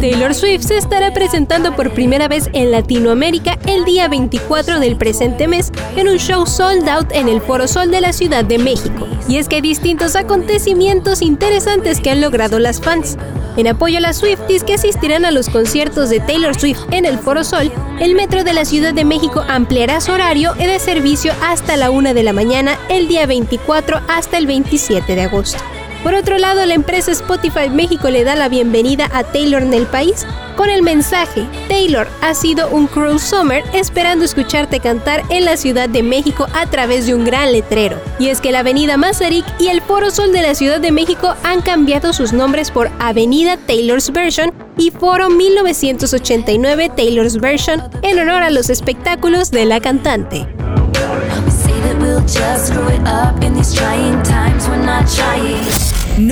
Taylor Swift se estará presentando por primera vez en Latinoamérica el día 24 del presente mes en un show sold out en el Foro Sol de la Ciudad de México. Y es que hay distintos acontecimientos interesantes que han logrado las fans. En apoyo a las Swifties que asistirán a los conciertos de Taylor Swift en el Foro Sol, el Metro de la Ciudad de México ampliará su horario de servicio hasta la 1 de la mañana el día 24 hasta el 27 de agosto. Por otro lado, la empresa Spotify México le da la bienvenida a Taylor en el país con el mensaje, Taylor ha sido un cruel summer esperando escucharte cantar en la Ciudad de México a través de un gran letrero. Y es que la Avenida Mazarik y el Foro Sol de la Ciudad de México han cambiado sus nombres por Avenida Taylor's Version y Foro 1989 Taylor's Version en honor a los espectáculos de la cantante.